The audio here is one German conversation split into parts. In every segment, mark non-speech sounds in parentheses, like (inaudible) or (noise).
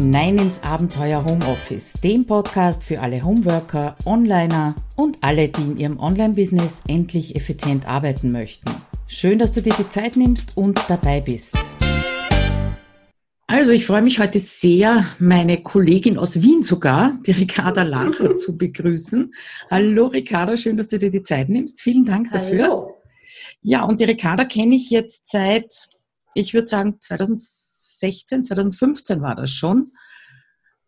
hinein ins Abenteuer Homeoffice, dem Podcast für alle Homeworker, Onliner und alle, die in ihrem Online-Business endlich effizient arbeiten möchten. Schön, dass du dir die Zeit nimmst und dabei bist. Also ich freue mich heute sehr, meine Kollegin aus Wien sogar, die Ricarda Lacher, (laughs) zu begrüßen. Hallo Ricarda, schön, dass du dir die Zeit nimmst. Vielen Dank dafür. Hallo. Ja, und die Ricarda kenne ich jetzt seit, ich würde sagen, 2016, 2015 war das schon.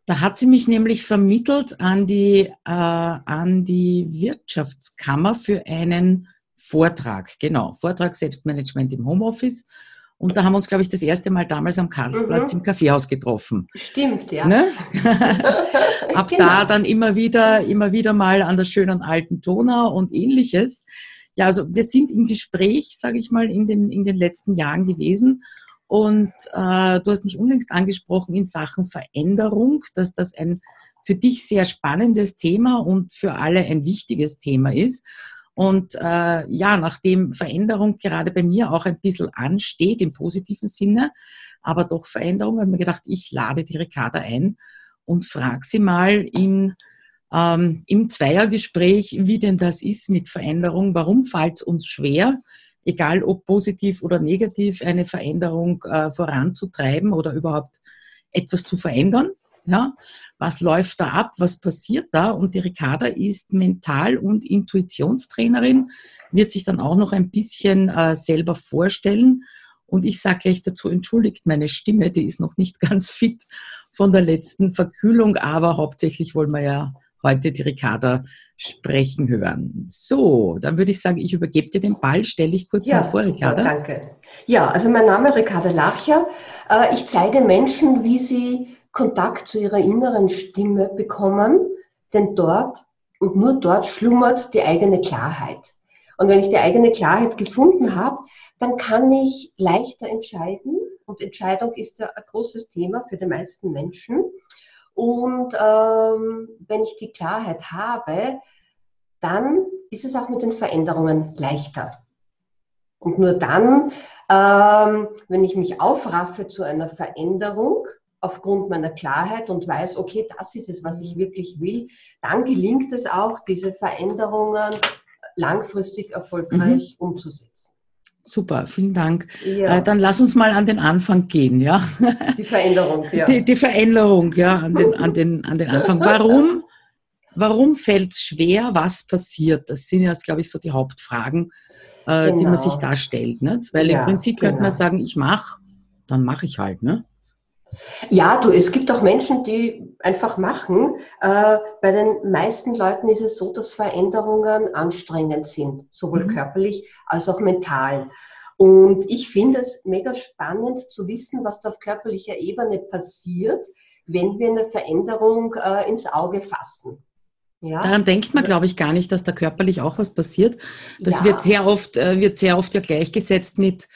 Da hat sie mich nämlich vermittelt an die, äh, an die Wirtschaftskammer für einen Vortrag. Genau, Vortrag Selbstmanagement im Homeoffice. Und da haben wir uns, glaube ich, das erste Mal damals am Karlsplatz mhm. im Kaffeehaus getroffen. Stimmt, ja. Ne? (laughs) Ab genau. da dann immer wieder, immer wieder mal an der schönen alten Donau und ähnliches. Ja, also wir sind im Gespräch, sage ich mal, in den, in den letzten Jahren gewesen. Und äh, du hast mich unlängst angesprochen in Sachen Veränderung, dass das ein für dich sehr spannendes Thema und für alle ein wichtiges Thema ist. Und äh, ja, nachdem Veränderung gerade bei mir auch ein bisschen ansteht, im positiven Sinne, aber doch Veränderung, habe ich mir gedacht, ich lade die Ricarda ein und frage sie mal in, ähm, im Zweiergespräch, wie denn das ist mit Veränderung, warum fällt es uns schwer, egal ob positiv oder negativ, eine Veränderung äh, voranzutreiben oder überhaupt etwas zu verändern. Ja, was läuft da ab? Was passiert da? Und die Ricarda ist Mental- und Intuitionstrainerin, wird sich dann auch noch ein bisschen äh, selber vorstellen. Und ich sage gleich dazu, entschuldigt meine Stimme, die ist noch nicht (laughs) ganz fit von der letzten Verkühlung, aber hauptsächlich wollen wir ja heute die Ricarda sprechen hören. So, dann würde ich sagen, ich übergebe dir den Ball. Stell dich kurz ja, mal vor, Ricarda. Danke. Ja, also mein Name ist Ricarda Lacher. Äh, ich zeige Menschen, wie sie Kontakt zu ihrer inneren Stimme bekommen, denn dort und nur dort schlummert die eigene Klarheit. Und wenn ich die eigene Klarheit gefunden habe, dann kann ich leichter entscheiden. Und Entscheidung ist ja ein großes Thema für die meisten Menschen. Und ähm, wenn ich die Klarheit habe, dann ist es auch mit den Veränderungen leichter. Und nur dann, ähm, wenn ich mich aufraffe zu einer Veränderung, aufgrund meiner Klarheit und weiß, okay, das ist es, was ich wirklich will, dann gelingt es auch, diese Veränderungen langfristig erfolgreich mhm. umzusetzen. Super, vielen Dank. Ja. Äh, dann lass uns mal an den Anfang gehen, ja. Die Veränderung, ja. Die, die Veränderung, ja, an den, an den, an den Anfang. Warum, warum fällt es schwer? Was passiert? Das sind jetzt, glaube ich, so die Hauptfragen, äh, genau. die man sich genau. da stellt. Nicht? Weil ja, im Prinzip genau. könnte man genau. sagen, ich mache, dann mache ich halt. Ne? Ja, du, es gibt auch Menschen, die einfach machen. Äh, bei den meisten Leuten ist es so, dass Veränderungen anstrengend sind, sowohl mhm. körperlich als auch mental. Und ich finde es mega spannend zu wissen, was da auf körperlicher Ebene passiert, wenn wir eine Veränderung äh, ins Auge fassen. Ja. Daran denkt man, glaube ich, gar nicht, dass da körperlich auch was passiert. Das ja. wird sehr oft, äh, wird sehr oft ja gleichgesetzt mit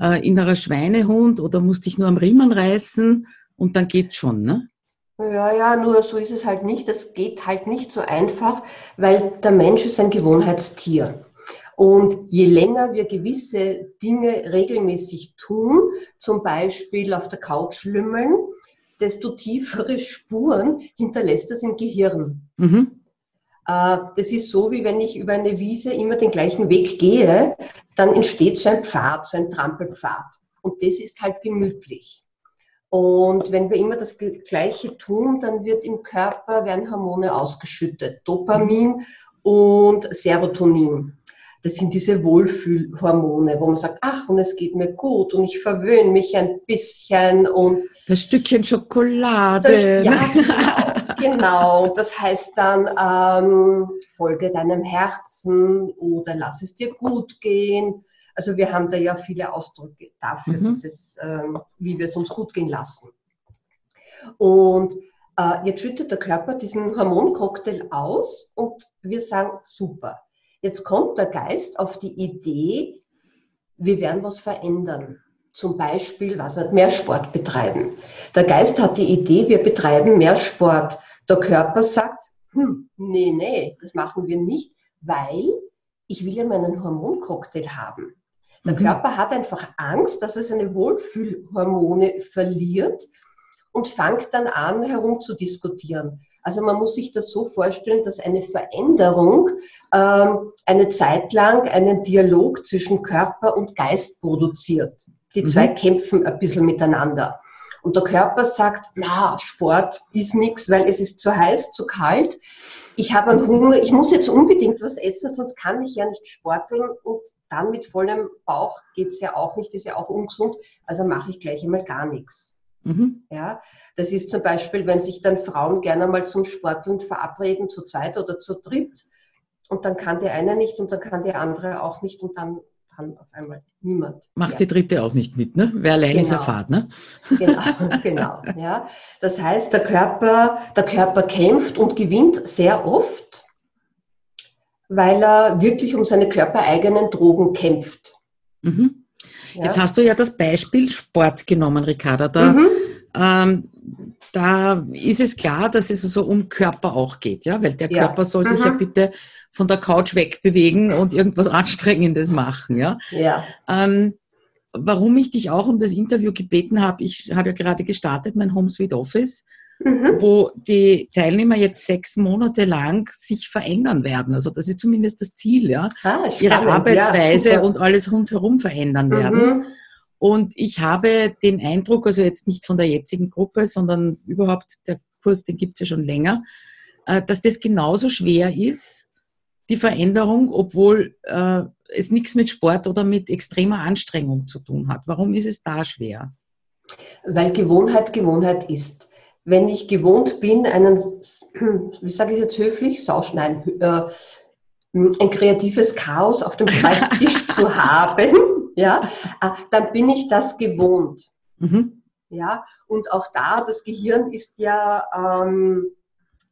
äh, innerer Schweinehund oder musst dich nur am Riemen reißen und dann geht's schon, ne? Ja, ja, nur so ist es halt nicht. Das geht halt nicht so einfach, weil der Mensch ist ein Gewohnheitstier. Und je länger wir gewisse Dinge regelmäßig tun, zum Beispiel auf der Couch lümmeln, desto tiefere Spuren hinterlässt das im Gehirn. Mhm. Äh, das ist so, wie wenn ich über eine Wiese immer den gleichen Weg gehe, dann entsteht so ein Pfad, so ein Trampelpfad. Und das ist halt gemütlich. Und wenn wir immer das Gleiche tun, dann wird im Körper werden Hormone ausgeschüttet. Dopamin und Serotonin. Das sind diese Wohlfühlhormone, wo man sagt, ach, und es geht mir gut und ich verwöhne mich ein bisschen und. Das Stückchen Schokolade. Das, ja, genau, genau. Das heißt dann, ähm, folge deinem Herzen oder lass es dir gut gehen. Also wir haben da ja viele Ausdrücke dafür, mhm. es, ähm, wie wir es uns gut gehen lassen. Und äh, jetzt schüttet der Körper diesen Hormoncocktail aus und wir sagen, super Jetzt kommt der Geist auf die Idee, wir werden was verändern. Zum Beispiel, was wird mehr Sport betreiben. Der Geist hat die Idee, wir betreiben mehr Sport. Der Körper sagt, hm, nee, nee, das machen wir nicht, weil ich will ja meinen Hormoncocktail haben. Der mhm. Körper hat einfach Angst, dass er seine Wohlfühlhormone verliert und fängt dann an, herumzudiskutieren. Also man muss sich das so vorstellen, dass eine Veränderung ähm, eine Zeit lang einen Dialog zwischen Körper und Geist produziert. Die zwei mhm. kämpfen ein bisschen miteinander. Und der Körper sagt, na, Sport ist nichts, weil es ist zu heiß, zu kalt. Ich habe einen Hunger, ich muss jetzt unbedingt was essen, sonst kann ich ja nicht sporteln. Und dann mit vollem Bauch geht es ja auch nicht, ist ja auch ungesund. Also mache ich gleich einmal gar nichts. Mhm. Ja, das ist zum Beispiel, wenn sich dann Frauen gerne mal zum Sporteln verabreden, zu zweit oder zu dritt. Und dann kann der eine nicht und dann kann der andere auch nicht und dann kann auf einmal niemand. Macht ja. die dritte auch nicht mit, ne? Wer allein genau. ist, erfahrt, ne? Genau, (laughs) genau. Ja. Das heißt, der Körper, der Körper kämpft und gewinnt sehr oft, weil er wirklich um seine körpereigenen Drogen kämpft. Mhm. Ja. Jetzt hast du ja das Beispiel Sport genommen, Ricarda. Da, mhm. ähm, da ist es klar, dass es so um Körper auch geht, ja, weil der Körper soll sich mhm. ja bitte von der Couch wegbewegen und irgendwas Anstrengendes machen, ja. ja. Ähm, warum ich dich auch um das Interview gebeten habe, ich habe ja gerade gestartet, mein Home Sweet Office, mhm. wo die Teilnehmer jetzt sechs Monate lang sich verändern werden. Also das ist zumindest das Ziel, ja. Ah, Ihre Arbeitsweise ja, und alles rundherum verändern werden. Und ich habe den Eindruck, also jetzt nicht von der jetzigen Gruppe, sondern überhaupt der Kurs, den gibt es ja schon länger, äh, dass das genauso schwer ist, die Veränderung, obwohl äh, es nichts mit Sport oder mit extremer Anstrengung zu tun hat. Warum ist es da schwer? Weil Gewohnheit Gewohnheit ist. Wenn ich gewohnt bin, einen, wie sage ich jetzt höflich, Sauschneiden, äh, ein kreatives Chaos auf dem Schreibtisch (laughs) zu haben, ja, (laughs) äh, dann bin ich das gewohnt. Mhm. Ja, und auch da, das Gehirn ist ja ähm,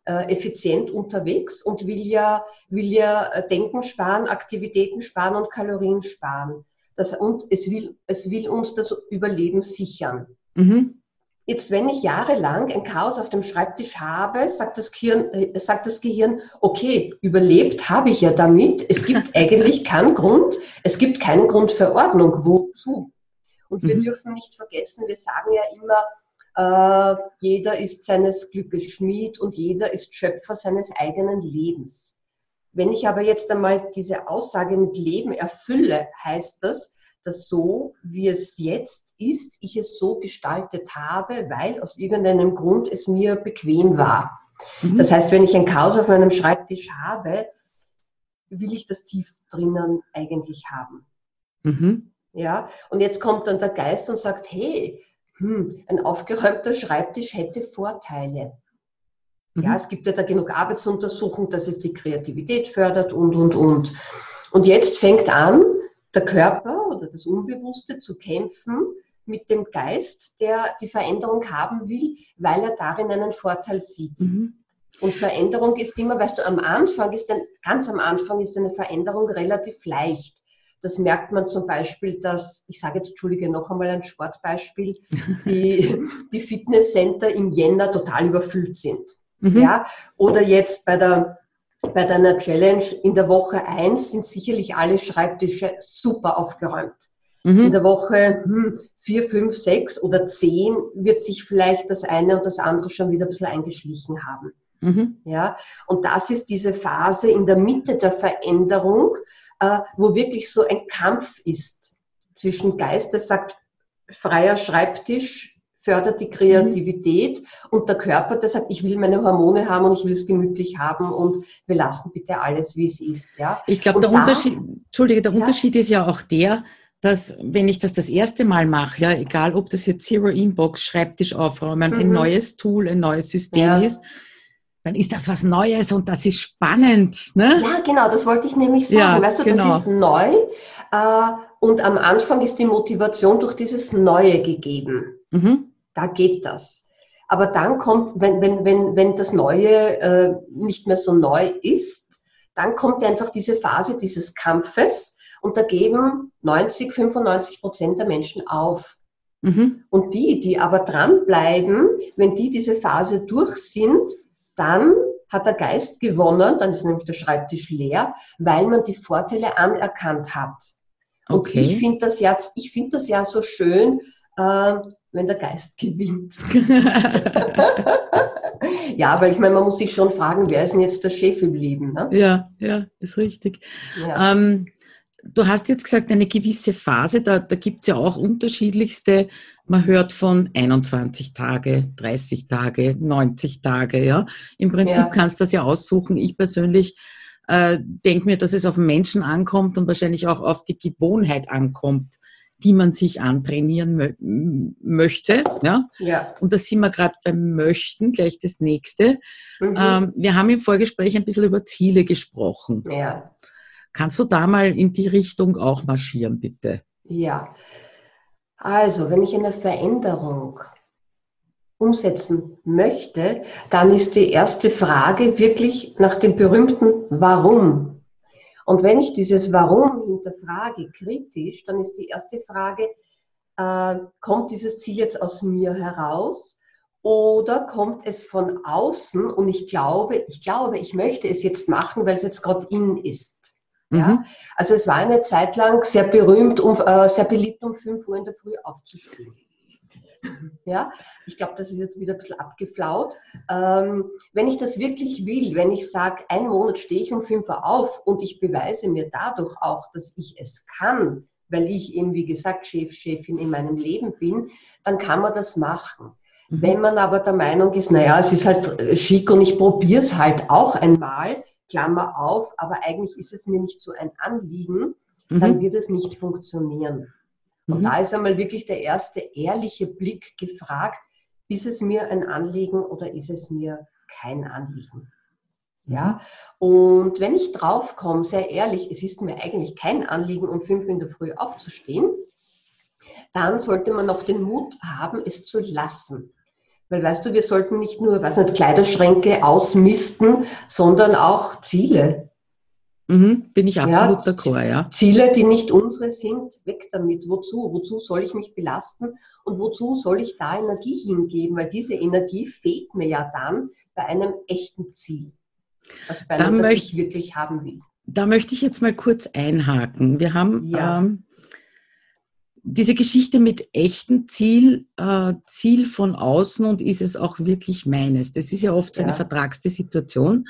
äh, effizient unterwegs und will ja, will ja äh, Denken sparen, Aktivitäten sparen und Kalorien sparen. Das, und es will, es will uns das Überleben sichern. Mhm. Jetzt, wenn ich jahrelang ein Chaos auf dem Schreibtisch habe, sagt das, Gehirn, äh, sagt das Gehirn, okay, überlebt habe ich ja damit. Es gibt (laughs) eigentlich keinen Grund, es gibt keinen Grund für Ordnung. Wozu? Und wir mhm. dürfen nicht vergessen, wir sagen ja immer, äh, jeder ist seines Glückes Schmied und jeder ist Schöpfer seines eigenen Lebens. Wenn ich aber jetzt einmal diese Aussage mit Leben erfülle, heißt das, dass so, wie es jetzt ist, ich es so gestaltet habe, weil aus irgendeinem Grund es mir bequem war. Mhm. Das heißt, wenn ich ein Chaos auf meinem Schreibtisch habe, will ich das tief drinnen eigentlich haben. Mhm. Ja, und jetzt kommt dann der Geist und sagt, hey, hm, ein aufgeräumter Schreibtisch hätte Vorteile. Mhm. Ja, es gibt ja da genug Arbeitsuntersuchungen, dass es die Kreativität fördert und, und, und. Und jetzt fängt an, der Körper oder das Unbewusste zu kämpfen mit dem Geist, der die Veränderung haben will, weil er darin einen Vorteil sieht. Mhm. Und Veränderung ist immer, weißt du, am Anfang ist ein, ganz am Anfang ist eine Veränderung relativ leicht. Das merkt man zum Beispiel, dass, ich sage jetzt, Entschuldige, noch einmal ein Sportbeispiel, (laughs) die, die Fitnesscenter im Jänner total überfüllt sind. Mhm. Ja? Oder jetzt bei der bei deiner Challenge in der Woche 1 sind sicherlich alle Schreibtische super aufgeräumt. Mhm. In der Woche hm, 4, 5, 6 oder 10 wird sich vielleicht das eine und das andere schon wieder ein bisschen eingeschlichen haben. Mhm. Ja, und das ist diese Phase in der Mitte der Veränderung, äh, wo wirklich so ein Kampf ist zwischen Geist, der sagt, freier Schreibtisch, fördert die Kreativität mhm. und der Körper, der sagt, ich will meine Hormone haben und ich will es gemütlich haben und wir lassen bitte alles, wie es ist. Ja? Ich glaube, der, Unterschied, Entschuldige, der ja? Unterschied ist ja auch der, dass wenn ich das das erste Mal mache, ja, egal ob das jetzt Zero Inbox, Schreibtisch aufräumen, mhm. ein neues Tool, ein neues System ja. ist, dann ist das was Neues und das ist spannend. Ne? Ja, genau, das wollte ich nämlich sagen. Ja, weißt du, genau. das ist neu äh, und am Anfang ist die Motivation durch dieses Neue gegeben. Mhm. Da geht das. Aber dann kommt, wenn, wenn, wenn, wenn das Neue äh, nicht mehr so neu ist, dann kommt einfach diese Phase dieses Kampfes und da geben 90, 95 Prozent der Menschen auf. Mhm. Und die, die aber dranbleiben, wenn die diese Phase durch sind, dann hat der Geist gewonnen, dann ist nämlich der Schreibtisch leer, weil man die Vorteile anerkannt hat. Und okay. ich finde das, ja, find das ja so schön, äh, wenn der Geist gewinnt. (laughs) ja, aber ich meine, man muss sich schon fragen, wer ist denn jetzt der Chef im Leben? Ne? Ja, ja, ist richtig. Ja. Ähm, du hast jetzt gesagt, eine gewisse Phase, da, da gibt es ja auch unterschiedlichste, man hört von 21 Tage, 30 Tage, 90 Tage, ja. Im Prinzip ja. kannst du das ja aussuchen. Ich persönlich äh, denke mir, dass es auf den Menschen ankommt und wahrscheinlich auch auf die Gewohnheit ankommt, die man sich antrainieren mö möchte. Ja? ja. Und da sind wir gerade beim Möchten, gleich das nächste. Mhm. Ähm, wir haben im Vorgespräch ein bisschen über Ziele gesprochen. Ja. Kannst du da mal in die Richtung auch marschieren, bitte? Ja. Also, wenn ich eine Veränderung umsetzen möchte, dann ist die erste Frage wirklich nach dem berühmten Warum. Und wenn ich dieses Warum hinterfrage kritisch, dann ist die erste Frage, äh, kommt dieses Ziel jetzt aus mir heraus oder kommt es von außen und ich glaube, ich glaube, ich möchte es jetzt machen, weil es jetzt gerade in ist. Ja? Mhm. Also es war eine Zeit lang sehr berühmt, um, äh, sehr beliebt, um 5 Uhr in der Früh aufzustehen. Ja, ich glaube, das ist jetzt wieder ein bisschen abgeflaut. Ähm, wenn ich das wirklich will, wenn ich sage, einen Monat stehe ich um 5 Uhr auf und ich beweise mir dadurch auch, dass ich es kann, weil ich eben, wie gesagt, Chef, Chefin in meinem Leben bin, dann kann man das machen. Mhm. Wenn man aber der Meinung ist, naja, es ist halt äh, schick und ich probiere es halt auch einmal, Klammer auf, aber eigentlich ist es mir nicht so ein Anliegen, mhm. dann wird es nicht funktionieren. Und mhm. da ist einmal wirklich der erste ehrliche Blick gefragt, ist es mir ein Anliegen oder ist es mir kein Anliegen? Mhm. Ja, und wenn ich draufkomme, sehr ehrlich, es ist mir eigentlich kein Anliegen, um fünf in der Früh aufzustehen, dann sollte man auch den Mut haben, es zu lassen. Weil weißt du, wir sollten nicht nur, was nicht, Kleiderschränke ausmisten, sondern auch Ziele. Mhm, bin ich absolut ja, d'accord, ja. Ziele, die nicht unsere sind, weg damit. Wozu? Wozu soll ich mich belasten und wozu soll ich da Energie hingeben? Weil diese Energie fehlt mir ja dann bei einem echten Ziel. Also bei einem, da das ich wirklich haben will. Da möchte ich jetzt mal kurz einhaken. Wir haben ja. ähm, diese Geschichte mit echtem Ziel, äh, Ziel von außen und ist es auch wirklich meines. Das ist ja oft so eine vertragste Situation,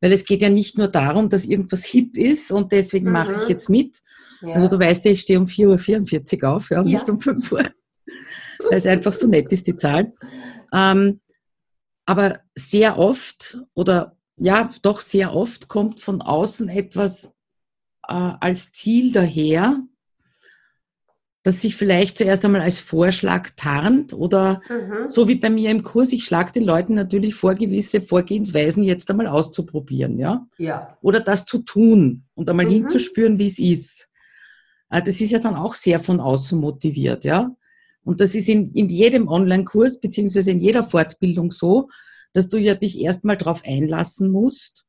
weil es geht ja nicht nur darum, dass irgendwas hip ist und deswegen mhm. mache ich mhm. jetzt mit. Ja. Also du weißt ja, ich stehe um 4.44 Uhr auf, ja, ja. nicht um 5 Uhr, weil es einfach so nett ist, die Zahl. Ähm, aber sehr oft oder ja, doch sehr oft kommt von außen etwas äh, als Ziel daher, das sich vielleicht zuerst einmal als Vorschlag tarnt oder mhm. so wie bei mir im Kurs, ich schlage den Leuten natürlich vor, gewisse Vorgehensweisen jetzt einmal auszuprobieren, ja? ja. Oder das zu tun und einmal mhm. hinzuspüren, wie es ist. Äh, das ist ja dann auch sehr von außen motiviert, ja? Und das ist in, in jedem Online-Kurs beziehungsweise in jeder Fortbildung so, dass du ja dich erstmal darauf einlassen musst,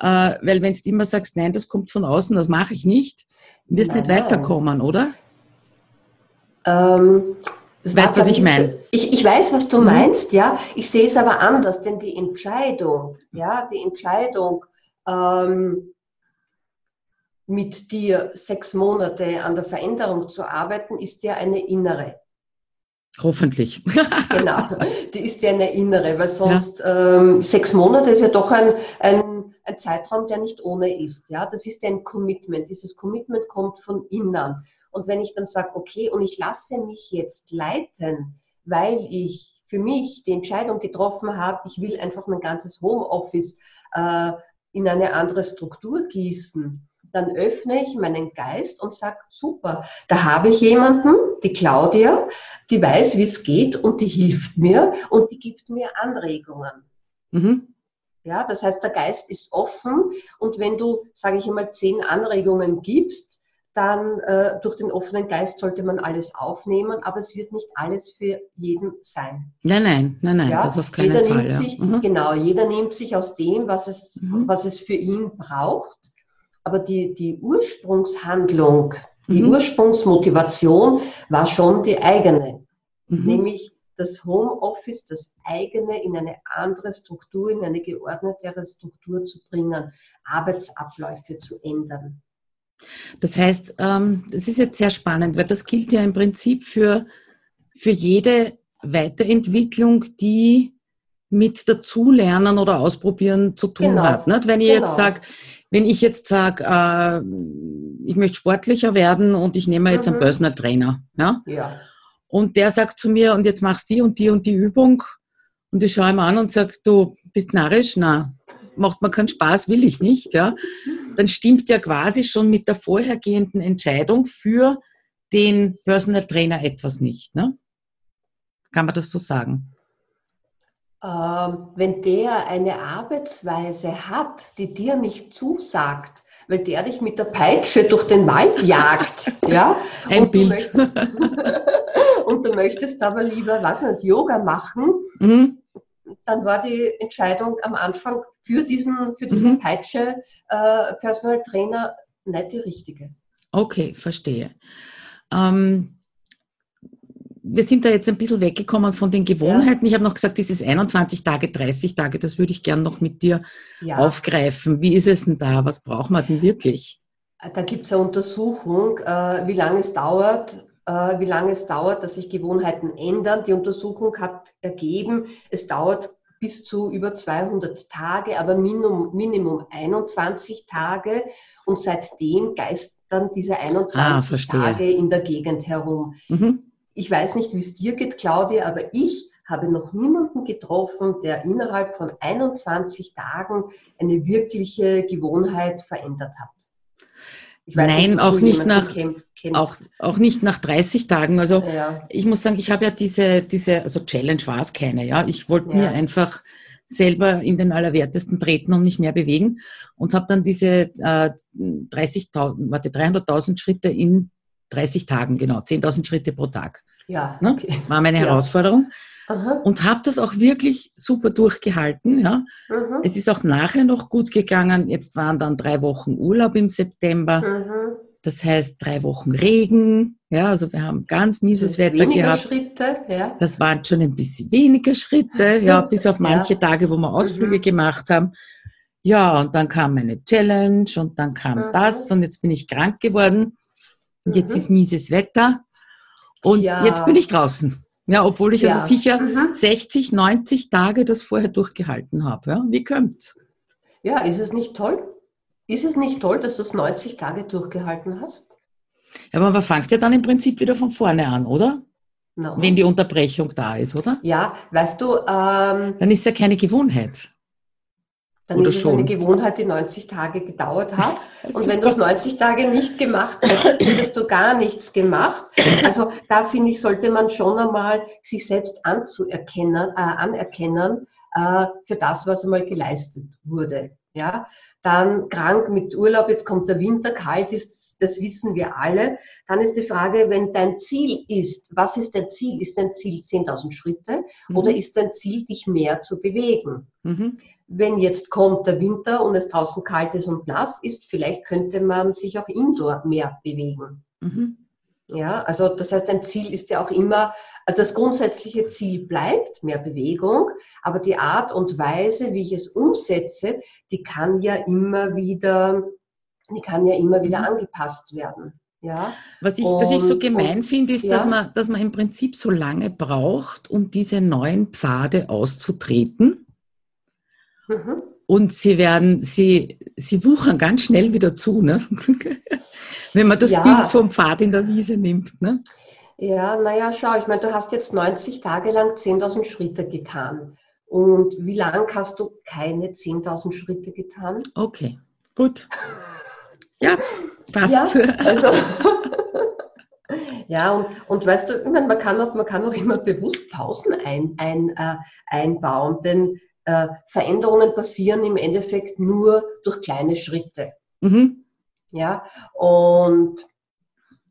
äh, weil wenn du immer sagst, nein, das kommt von außen, das mache ich nicht, wirst nein. nicht weiterkommen, oder? Ähm, weißt du, was ich meine? Ich, ich weiß, was du mhm. meinst, ja. Ich sehe es aber anders, denn die Entscheidung, ja, die Entscheidung, ähm, mit dir sechs Monate an der Veränderung zu arbeiten, ist ja eine innere. Hoffentlich. genau, (laughs) die ist ja eine innere, weil sonst ja. ähm, sechs Monate ist ja doch ein, ein, ein Zeitraum, der nicht ohne ist. Ja, das ist ein Commitment. Dieses Commitment kommt von innen. Und wenn ich dann sage, okay, und ich lasse mich jetzt leiten, weil ich für mich die Entscheidung getroffen habe, ich will einfach mein ganzes Homeoffice äh, in eine andere Struktur gießen, dann öffne ich meinen Geist und sage, super, da habe ich jemanden, die Claudia, die weiß, wie es geht und die hilft mir und die gibt mir Anregungen. Mhm. Ja, das heißt, der Geist ist offen und wenn du, sage ich einmal, zehn Anregungen gibst, dann äh, durch den offenen Geist sollte man alles aufnehmen, aber es wird nicht alles für jeden sein. Nein, nein, nein, nein, ja? das auf keinen jeder Fall. Nimmt ja. sich, mhm. Genau, jeder nimmt sich aus dem, was es, mhm. was es für ihn braucht, aber die, die Ursprungshandlung, die mhm. Ursprungsmotivation war schon die eigene, mhm. nämlich das Homeoffice, das eigene in eine andere Struktur, in eine geordnetere Struktur zu bringen, Arbeitsabläufe zu ändern. Das heißt, ähm, das ist jetzt sehr spannend, weil das gilt ja im Prinzip für für jede Weiterentwicklung, die mit Dazulernen oder Ausprobieren zu tun genau. hat. Nicht? Wenn ich genau. jetzt sage, wenn ich jetzt sage, äh, ich möchte sportlicher werden und ich nehme jetzt mhm. einen Personal Trainer, ja? ja. Und der sagt zu mir, und jetzt machst du die und die und die Übung. Und ich schaue ihm an und sage, du bist narrisch? Na, macht mir keinen Spaß, will ich nicht, ja. Dann stimmt ja quasi schon mit der vorhergehenden Entscheidung für den Personal Trainer etwas nicht, ne? Kann man das so sagen? Ähm, wenn der eine Arbeitsweise hat, die dir nicht zusagt, weil der dich mit der Peitsche durch den Wald jagt, (laughs) ja, ein Bild. Möchtest, (laughs) und du möchtest aber lieber, was nicht, Yoga machen, mhm. dann war die Entscheidung am Anfang für diesen, für diesen mhm. Peitsche äh, Personal Trainer nicht die richtige. Okay, verstehe. Ähm, wir sind da jetzt ein bisschen weggekommen von den Gewohnheiten. Ja. Ich habe noch gesagt, dieses 21 Tage, 30 Tage, das würde ich gern noch mit dir ja. aufgreifen. Wie ist es denn da? Was braucht man denn wirklich? Da gibt es eine Untersuchung, äh, wie lange es dauert, wie lange es dauert, dass sich Gewohnheiten ändern. Die Untersuchung hat ergeben, es dauert bis zu über 200 Tage, aber Minimum, Minimum 21 Tage. Und seitdem geistern diese 21 ah, Tage in der Gegend herum. Mhm. Ich weiß nicht, wie es dir geht, Claudia, aber ich habe noch niemanden getroffen, der innerhalb von 21 Tagen eine wirkliche Gewohnheit verändert hat. Nein, nicht, auch nicht nach auch, auch nicht nach 30 Tagen. Also ja. ich muss sagen, ich habe ja diese, diese, also Challenge war es keine, ja. Ich wollte ja. mir einfach selber in den Allerwertesten treten und mich mehr bewegen und habe dann diese äh, 30.000, warte, 300.000 Schritte in 30 Tagen, genau, 10.000 Schritte pro Tag. Ja, ne? okay. War meine ja. Herausforderung. Aha. Und habe das auch wirklich super durchgehalten. Ja. Es ist auch nachher noch gut gegangen. Jetzt waren dann drei Wochen Urlaub im September. Mhm. Das heißt drei Wochen Regen. Ja, also wir haben ganz mieses Wetter weniger gehabt. Schritte, ja. Das waren schon ein bisschen weniger Schritte, (laughs) ja, bis auf manche ja. Tage, wo wir Ausflüge mhm. gemacht haben. Ja, und dann kam meine Challenge und dann kam das und jetzt bin ich krank geworden. Und jetzt mhm. ist mieses Wetter und ja. jetzt bin ich draußen. Ja, obwohl ich ja. also sicher mhm. 60, 90 Tage das vorher durchgehalten habe. Ja, wie kommt's? Ja, ist es nicht toll? Ist es nicht toll, dass du es 90 Tage durchgehalten hast? Ja, aber man fängt ja dann im Prinzip wieder von vorne an, oder? No. Wenn die Unterbrechung da ist, oder? Ja, weißt du. Ähm, dann ist ja keine Gewohnheit. Dann Oder ist es schon? eine Gewohnheit, die 90 Tage gedauert hat. (laughs) Und wenn du es 90 Tage nicht gemacht hättest, hättest du gar nichts gemacht. Also da finde ich, sollte man schon einmal sich selbst anzuerkennen, äh, anerkennen äh, für das, was einmal geleistet wurde. Ja, dann krank mit Urlaub, jetzt kommt der Winter, kalt ist, das wissen wir alle. Dann ist die Frage, wenn dein Ziel ist, was ist dein Ziel? Ist dein Ziel 10.000 Schritte mhm. oder ist dein Ziel, dich mehr zu bewegen? Mhm wenn jetzt kommt der Winter und es draußen kalt ist und nass ist, vielleicht könnte man sich auch indoor mehr bewegen. Mhm. Ja, also das heißt, ein Ziel ist ja auch immer, also das grundsätzliche Ziel bleibt mehr Bewegung, aber die Art und Weise, wie ich es umsetze, die kann ja immer wieder, die kann ja immer wieder mhm. angepasst werden. Ja, was, ich, und, was ich so gemein finde, ist, ja. dass, man, dass man im Prinzip so lange braucht, um diese neuen Pfade auszutreten Mhm. Und sie werden, sie, sie wuchern ganz schnell wieder zu, ne? (laughs) wenn man das ja. Bild vom Pfad in der Wiese nimmt. Ne? Ja, naja, schau, ich meine, du hast jetzt 90 Tage lang 10.000 Schritte getan. Und wie lang hast du keine 10.000 Schritte getan? Okay, gut. Ja, passt. Ja, (laughs) also, ja und, und weißt du, ich meine, man, kann auch, man kann auch immer bewusst Pausen ein, ein, äh, einbauen, denn äh, Veränderungen passieren im Endeffekt nur durch kleine Schritte. Mhm. Ja, und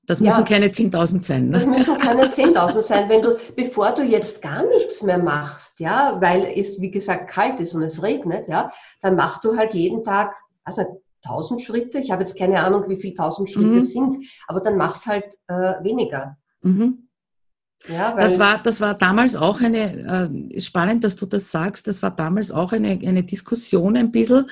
das müssen ja, keine 10.000 sein. Ne? Das müssen keine 10.000 sein, wenn du, bevor du jetzt gar nichts mehr machst, ja, weil es, wie gesagt, kalt ist und es regnet, ja, dann machst du halt jeden Tag, also 1000 Schritte. Ich habe jetzt keine Ahnung, wie viel 1000 Schritte mhm. sind, aber dann machst halt äh, weniger. Mhm. Ja, das, war, das war damals auch eine, äh, spannend, dass du das sagst, das war damals auch eine, eine Diskussion ein bisschen,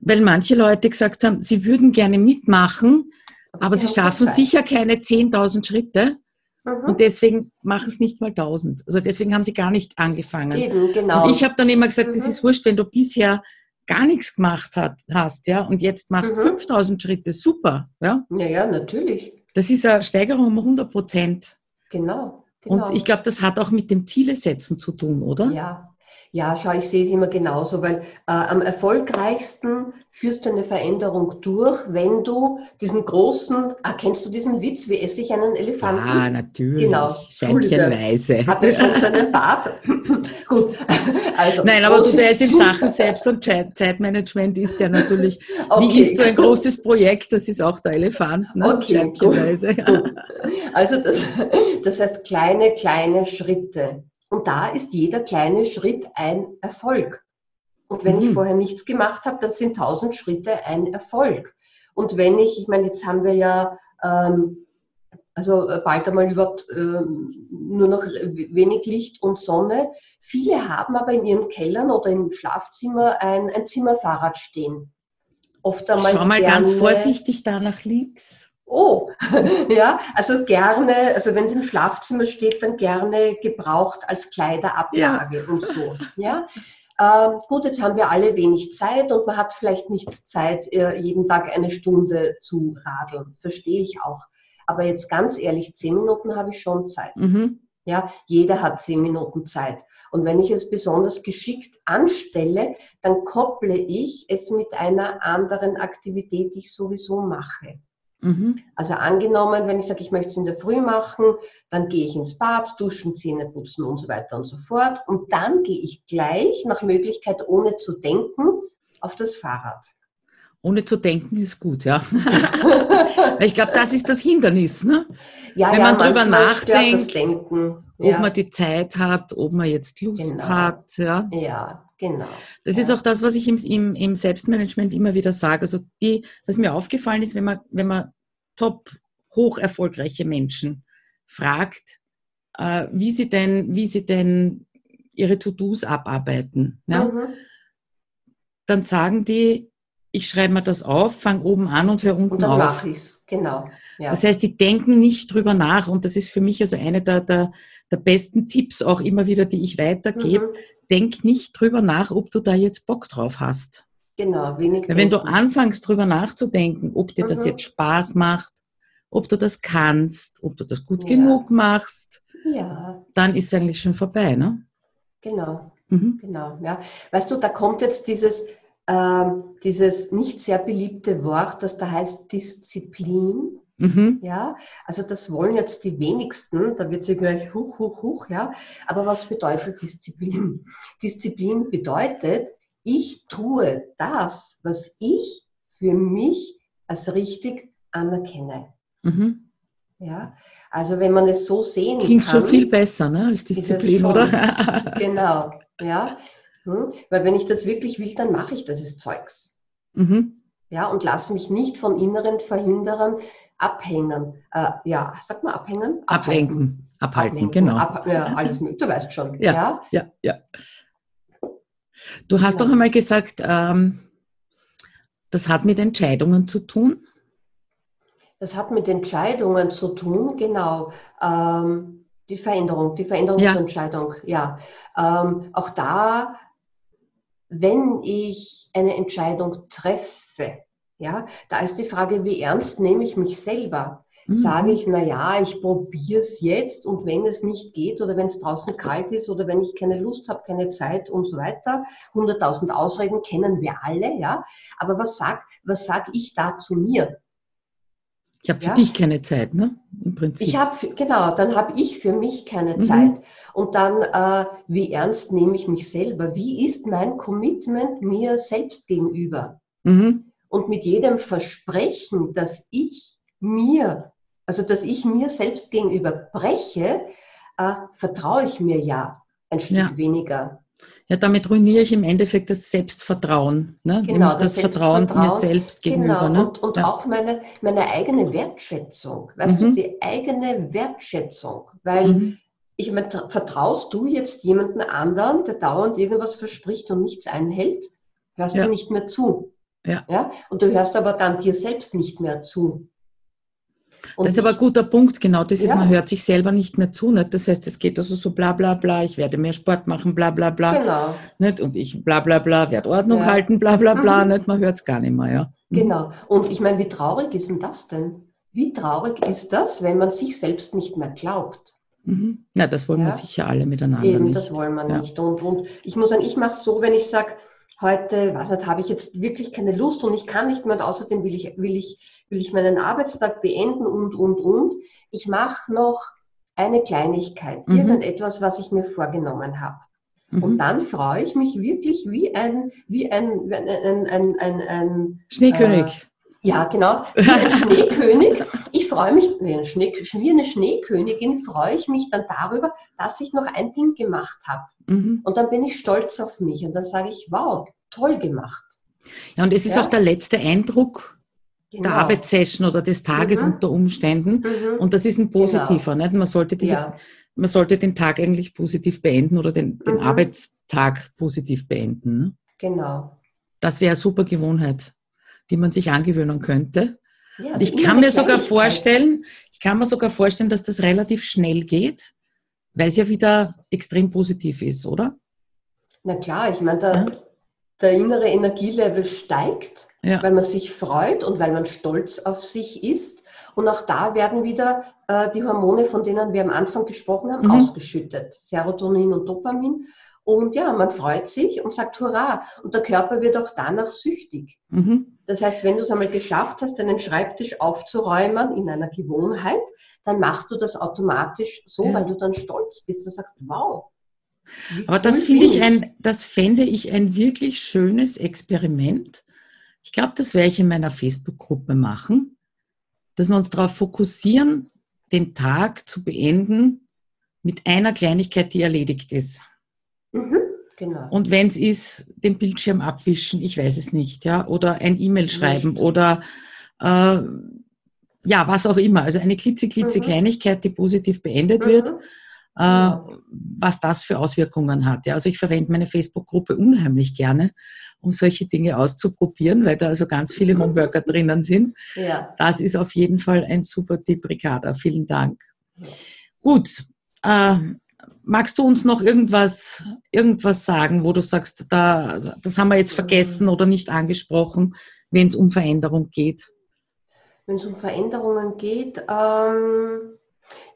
weil manche Leute gesagt haben, sie würden gerne mitmachen, aber, aber sie, sie schaffen sicher keine 10.000 Schritte. Mhm. Und deswegen machen es nicht mal 1000. Also deswegen haben sie gar nicht angefangen. Eben, genau. Und ich habe dann immer gesagt, mhm. das ist wurscht, wenn du bisher gar nichts gemacht hat, hast, ja, und jetzt machst mhm. 5000 Schritte, super, ja. Ja, ja, natürlich. Das ist eine Steigerung um 100 Prozent. Genau, genau. Und ich glaube, das hat auch mit dem Zielesetzen zu tun, oder? Ja, ja, schau, ich sehe es immer genauso, weil äh, am erfolgreichsten führst du eine Veränderung durch, wenn du diesen großen, ah, kennst du diesen Witz, wie esse ich einen Elefanten? Ja, natürlich. Genau. Scheinchenweise. Hat er schon seinen Bart? (laughs) Gut. Also, Nein, aber du, der ist in Sachen Selbst- und Zeitmanagement ist der natürlich, (laughs) okay. wie ist du ein großes Projekt, das ist auch der Elefant, ne? Okay, gut. gut. Also das, das heißt kleine, kleine Schritte. Und da ist jeder kleine Schritt ein Erfolg. Und wenn mhm. ich vorher nichts gemacht habe, dann sind tausend Schritte ein Erfolg. Und wenn ich, ich meine, jetzt haben wir ja ähm, also äh, bald einmal über ähm, nur noch wenig Licht und Sonne. Viele haben aber in ihren Kellern oder im Schlafzimmer ein, ein Zimmerfahrrad stehen. Oft einmal Schau mal gerne, ganz vorsichtig da nach links. Oh, (laughs) ja, also gerne, also wenn es im Schlafzimmer steht, dann gerne gebraucht als Kleiderablage ja. und so. Ja. Ähm, gut, jetzt haben wir alle wenig Zeit und man hat vielleicht nicht Zeit, äh, jeden Tag eine Stunde zu radeln. Verstehe ich auch. Aber jetzt ganz ehrlich, zehn Minuten habe ich schon Zeit. Mhm. Ja, jeder hat zehn Minuten Zeit. Und wenn ich es besonders geschickt anstelle, dann kopple ich es mit einer anderen Aktivität, die ich sowieso mache. Mhm. Also angenommen, wenn ich sage, ich möchte es in der Früh machen, dann gehe ich ins Bad, duschen, Zähne putzen und so weiter und so fort. Und dann gehe ich gleich nach Möglichkeit, ohne zu denken, auf das Fahrrad. Ohne zu denken ist gut, ja. (laughs) ich glaube, das ist das Hindernis, ne? Ja, Wenn ja, man drüber nachdenkt, Denken, ja. ob man die Zeit hat, ob man jetzt Lust genau. hat. Ja, ja genau. Das ja. ist auch das, was ich im, im, im, Selbstmanagement immer wieder sage. Also die, was mir aufgefallen ist, wenn man, wenn man top hoch erfolgreiche Menschen fragt, äh, wie sie denn, wie sie denn ihre To-Dos abarbeiten, ja? Mhm. dann sagen die, ich schreibe mir das auf, fange oben an und höre unten und dann auf. Ich's. Genau. Ja. Das heißt, die denken nicht drüber nach und das ist für mich also eine der, der, der besten Tipps auch immer wieder, die ich weitergebe. Mhm. Denk nicht drüber nach, ob du da jetzt Bock drauf hast. Genau, wenig. Wenn du anfängst drüber nachzudenken, ob dir mhm. das jetzt Spaß macht, ob du das kannst, ob du das gut ja. genug machst, ja. dann ist es eigentlich schon vorbei, ne? Genau. Mhm. Genau, ja. Weißt du, da kommt jetzt dieses, ähm, dieses nicht sehr beliebte Wort, das da heißt Disziplin. Mhm. Ja, also das wollen jetzt die wenigsten, da wird sie gleich huch, huch, huch, ja. Aber was bedeutet Disziplin? (laughs) Disziplin bedeutet, ich tue das, was ich für mich als richtig anerkenne. Mhm. Ja, also wenn man es so sehen Klingt kann. Klingt schon viel besser, ne, als Disziplin, schon, oder? (laughs) genau, ja. Hm? Weil wenn ich das wirklich will, dann mache ich das Zeugs. Mhm. Ja, und lasse mich nicht von inneren Verhinderern abhängen. Äh, ja, sag mal abhängen? Ablenken. Abhalten, Ablenken. genau. Ab, ja, alles Du weißt schon. Ja, ja, ja. ja. Du hast doch einmal gesagt, ähm, das hat mit Entscheidungen zu tun. Das hat mit Entscheidungen zu tun, genau. Ähm, die Veränderung, die Veränderungsentscheidung, ja. ja. Ähm, auch da wenn ich eine Entscheidung treffe, ja, da ist die Frage, wie ernst nehme ich mich selber? Mhm. Sage ich, na ja, ich probiere es jetzt und wenn es nicht geht oder wenn es draußen kalt ist oder wenn ich keine Lust habe, keine Zeit und so weiter, 100.000 Ausreden kennen wir alle, ja. Aber was sag, was sag ich da zu mir? Ich habe für ja? dich keine Zeit, ne? Im Prinzip. Ich habe genau, dann habe ich für mich keine mhm. Zeit. Und dann, äh, wie ernst nehme ich mich selber? Wie ist mein Commitment mir selbst gegenüber? Mhm. Und mit jedem Versprechen, dass ich mir, also dass ich mir selbst gegenüber breche, äh, vertraue ich mir ja ein Stück ja. weniger. Ja, damit ruiniere ich im Endeffekt das Selbstvertrauen. Ne? Genau, das, das Vertrauen mir selbst gegenüber. Genau, ne? und, und ja. auch meine, meine eigene Wertschätzung. Weißt mhm. du, die eigene Wertschätzung. Weil mhm. ich meine, vertraust du jetzt jemanden anderen, der dauernd irgendwas verspricht und nichts einhält, hörst ja. du nicht mehr zu. Ja. ja. Und du hörst aber dann dir selbst nicht mehr zu. Und das ist aber ein guter Punkt, genau. Das ist, ja. man hört sich selber nicht mehr zu. Nicht? Das heißt, es geht also so bla bla bla, ich werde mehr Sport machen, bla bla bla. Genau. Nicht? Und ich bla bla bla, werde Ordnung ja. halten, bla bla bla. Mhm. Nicht? Man hört es gar nicht mehr. Ja. Mhm. Genau. Und ich meine, wie traurig ist denn das denn? Wie traurig ist das, wenn man sich selbst nicht mehr glaubt? Mhm. Ja, das wollen ja. wir sicher alle miteinander Eben, nicht. das wollen wir nicht. Und, und ich muss sagen, ich mache es so, wenn ich sage, heute, was nicht, habe ich jetzt wirklich keine Lust und ich kann nicht mehr und außerdem will ich, will ich, will ich meinen Arbeitstag beenden und, und, und. Ich mache noch eine Kleinigkeit, mhm. irgendetwas, was ich mir vorgenommen habe. Mhm. Und dann freue ich mich wirklich wie ein, wie ein, ein, ein, ein, ein, ein Schneekönig. Äh, ja, genau. Wie ein (laughs) Schneekönig. Freue mich, wie eine, Schnee, wie eine Schneekönigin, freue ich mich dann darüber, dass ich noch ein Ding gemacht habe. Mhm. Und dann bin ich stolz auf mich und dann sage ich, wow, toll gemacht. Ja, und es ist ja? auch der letzte Eindruck genau. der Arbeitssession oder des Tages mhm. unter Umständen. Mhm. Und das ist ein positiver. Genau. Nicht? Man, sollte diese, ja. man sollte den Tag eigentlich positiv beenden oder den, den mhm. Arbeitstag positiv beenden. Ne? Genau. Das wäre eine super Gewohnheit die man sich angewöhnen könnte. Ja, ich kann mir sogar vorstellen, ich kann mir sogar vorstellen, dass das relativ schnell geht, weil es ja wieder extrem positiv ist, oder? Na klar, ich meine, der, ja. der innere Energielevel steigt, ja. weil man sich freut und weil man stolz auf sich ist. Und auch da werden wieder äh, die Hormone, von denen wir am Anfang gesprochen haben, mhm. ausgeschüttet. Serotonin und Dopamin. Und ja, man freut sich und sagt Hurra. Und der Körper wird auch danach süchtig. Mhm. Das heißt, wenn du es einmal geschafft hast, deinen Schreibtisch aufzuräumen in einer Gewohnheit, dann machst du das automatisch so, ja. weil du dann stolz bist. Du sagst, wow. Aber cool das finde ich ein, das fände ich ein wirklich schönes Experiment. Ich glaube, das werde ich in meiner Facebook-Gruppe machen, dass wir uns darauf fokussieren, den Tag zu beenden mit einer Kleinigkeit, die erledigt ist. Genau. Und wenn es ist, den Bildschirm abwischen, ich weiß es nicht, ja, oder ein E-Mail schreiben oder äh, ja, was auch immer. Also eine klitzeklitze mhm. Kleinigkeit, die positiv beendet mhm. wird, äh, genau. was das für Auswirkungen hat. Ja, also ich verwende meine Facebook-Gruppe unheimlich gerne, um solche Dinge auszuprobieren, weil da also ganz viele mhm. Homeworker (laughs) drinnen sind. Ja. Das ist auf jeden Fall ein super Tipp, Ricarda. Vielen Dank. Gut. Äh, magst du uns noch irgendwas, irgendwas sagen, wo du sagst, da, das haben wir jetzt vergessen oder nicht angesprochen, wenn es um Veränderung geht? Wenn es um Veränderungen geht, ähm,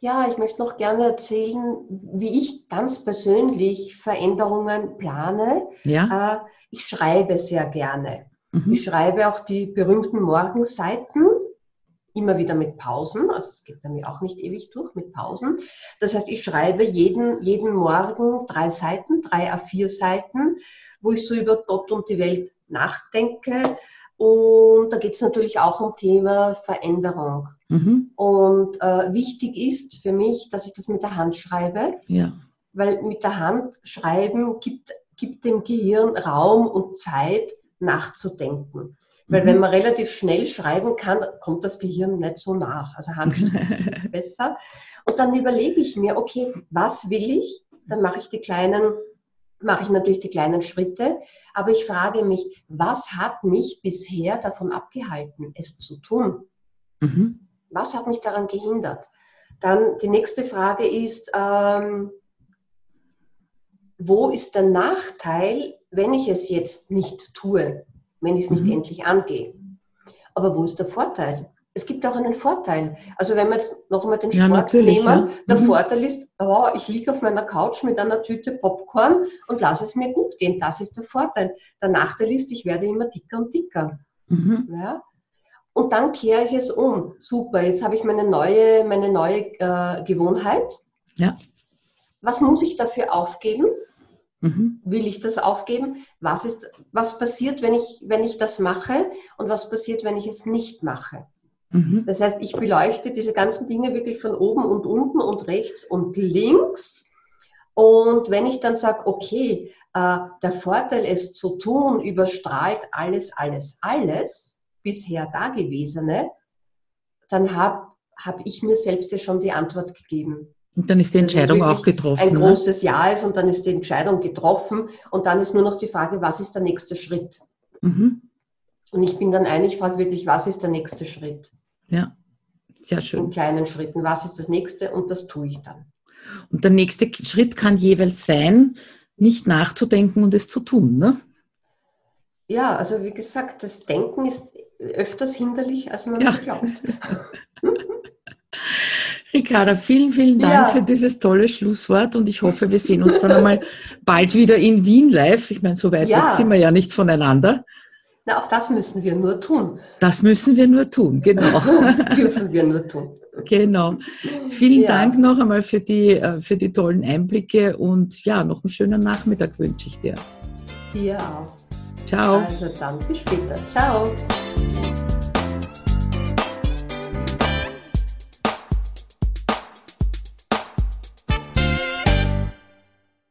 ja, ich möchte noch gerne erzählen, wie ich ganz persönlich Veränderungen plane. Ja. Äh, ich schreibe sehr gerne. Mhm. Ich schreibe auch die berühmten Morgenseiten immer wieder mit Pausen, also es geht bei mir auch nicht ewig durch mit Pausen. Das heißt, ich schreibe jeden, jeden Morgen drei Seiten, drei A4 Seiten, wo ich so über Gott und die Welt nachdenke. Und da geht es natürlich auch um Thema Veränderung. Mhm. Und äh, wichtig ist für mich, dass ich das mit der Hand schreibe, ja. weil mit der Hand schreiben gibt, gibt dem Gehirn Raum und Zeit nachzudenken. Weil mhm. wenn man relativ schnell schreiben kann, kommt das Gehirn nicht so nach. Also (laughs) Handschrift ist besser. Und dann überlege ich mir, okay, was will ich? Dann mache ich die kleinen, mache ich natürlich die kleinen Schritte. Aber ich frage mich, was hat mich bisher davon abgehalten, es zu tun? Mhm. Was hat mich daran gehindert? Dann die nächste Frage ist, ähm, wo ist der Nachteil, wenn ich es jetzt nicht tue? Wenn ich es nicht mhm. endlich angehe. Aber wo ist der Vorteil? Es gibt auch einen Vorteil. Also wenn wir jetzt noch einmal den Sport ja, nehmen, ja. der mhm. Vorteil ist, oh, ich liege auf meiner Couch mit einer Tüte Popcorn und lasse es mir gut gehen. Das ist der Vorteil. Der Nachteil ist, ich werde immer dicker und dicker. Mhm. Ja? Und dann kehre ich es um. Super, jetzt habe ich meine neue, meine neue äh, Gewohnheit. Ja. Was muss ich dafür aufgeben? Mhm. Will ich das aufgeben? Was, ist, was passiert, wenn ich, wenn ich das mache und was passiert, wenn ich es nicht mache? Mhm. Das heißt, ich beleuchte diese ganzen Dinge wirklich von oben und unten und rechts und links. Und wenn ich dann sage, okay, äh, der Vorteil, es zu tun, überstrahlt alles, alles, alles, bisher Dagewesene, dann habe hab ich mir selbst ja schon die Antwort gegeben. Und dann ist die Entscheidung auch getroffen. Ein ne? großes Ja ist und dann ist die Entscheidung getroffen und dann ist nur noch die Frage, was ist der nächste Schritt? Mhm. Und ich bin dann ein, ich frage wirklich, was ist der nächste Schritt? Ja, sehr schön. In kleinen Schritten. Was ist das nächste? Und das tue ich dann. Und der nächste Schritt kann jeweils sein, nicht nachzudenken und es zu tun, ne? Ja, also wie gesagt, das Denken ist öfters hinderlich, als man ja. glaubt. (laughs) (laughs) Ricarda, vielen, vielen Dank ja. für dieses tolle Schlusswort und ich hoffe, wir sehen uns dann einmal bald wieder in Wien live. Ich meine, so weit ja. weg sind wir ja nicht voneinander. Na, auch das müssen wir nur tun. Das müssen wir nur tun, genau. (laughs) Dürfen wir nur tun. Genau. Vielen ja. Dank noch einmal für die, äh, für die tollen Einblicke und ja, noch einen schönen Nachmittag wünsche ich dir. Dir auch. Ciao. Also dann bis später. Ciao.